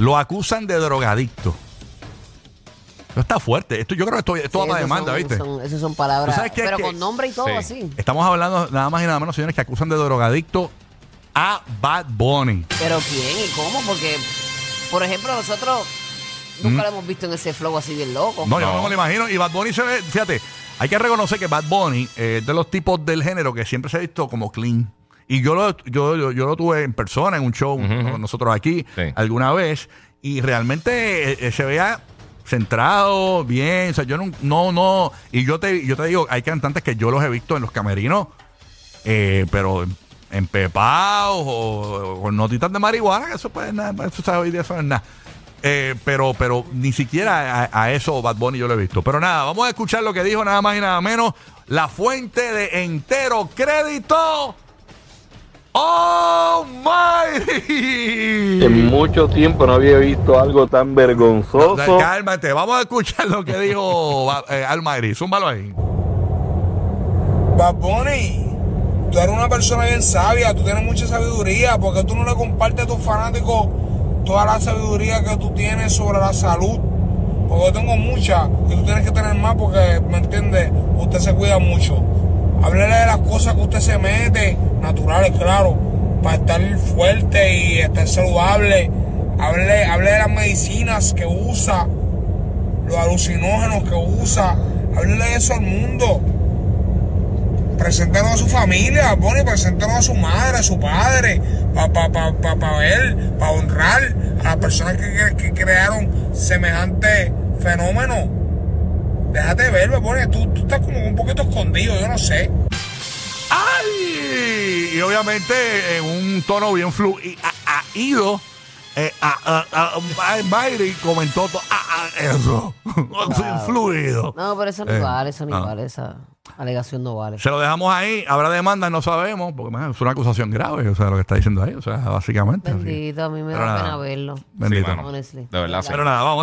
Lo acusan de drogadicto. Esto está fuerte. Esto, yo creo que esto, esto va Sí, para esos demanda, son- ¿viste? son- Esas son palabras. ¿Tú sabes qué? Pero Que- con nombre y todo Sí. así. Estamos hablando nada más y nada menos, señores, que acusan de drogadicto a Bad Bunny. Pero quién y cómo, porque, por ejemplo, nosotros nunca lo hemos visto en ese flow así bien loco. Mm. No, yo No. no me lo imagino. Y Bad Bunny se ve, fíjate, hay que reconocer que Bad Bunny eh, es de los tipos del género que siempre se ha visto como clean. Y yo lo, yo, yo, yo lo tuve en persona en un show con nosotros aquí Sí. alguna vez. Y realmente eh, eh, se veía centrado, bien. O sea, yo no, no, no. Y yo te, yo te digo, hay cantantes que yo los he visto en los camerinos, eh, pero empepados o, o con notitas de marihuana, que eso pues nada, eso sabe hoy día eso no es nada. Eh, pero, pero ni siquiera a, a eso Bad Bunny yo lo he visto. Pero nada, vamos a escuchar lo que dijo nada más y nada menos la fuente de entero crédito. ¡Oh, my! En mucho tiempo no había visto algo tan vergonzoso. Cálmate, vamos a escuchar lo que dijo eh, Almighty. Zúmbalo ahí. Bad Bunny, tú eres una persona bien sabia, tú tienes mucha sabiduría, porque tú no le compartes a tus fanáticos toda la sabiduría que tú tienes sobre la salud. Porque yo tengo mucha y tú tienes que tener más porque, ¿me entiendes? Usted se cuida mucho. Háblele de las cosas que usted se mete, naturales, claro, para estar fuerte y estar saludable. Háblele, hable de las medicinas que usa, los alucinógenos que usa. Háblele de eso al mundo preséntanos a su familia, Bonnie, a su madre, a su padre, para pa, pa, pa, pa ver, para honrar a las personas que, que- que crearon semejante fenómeno. Déjate ver, Bonnie, tú, tú estás como un poquito escondido, yo no sé. ¡Ay! Y obviamente en un tono bien fluido. Eh, a, a, a- a- Mayri comentó to- ah, ah, eso. Así, fluido. No, pero eso no Eh, vale, eso no ah. vale, esa alegación no vale. Se lo dejamos ahí. Habrá demanda, no sabemos. Porque man, es una acusación grave. O sea, lo que está diciendo ahí. O sea, básicamente. así. Bendito, a mí me Pero da nada. pena verlo. Bendito. Sí. Honestly. De verdad, sí. Pero nada, vamos.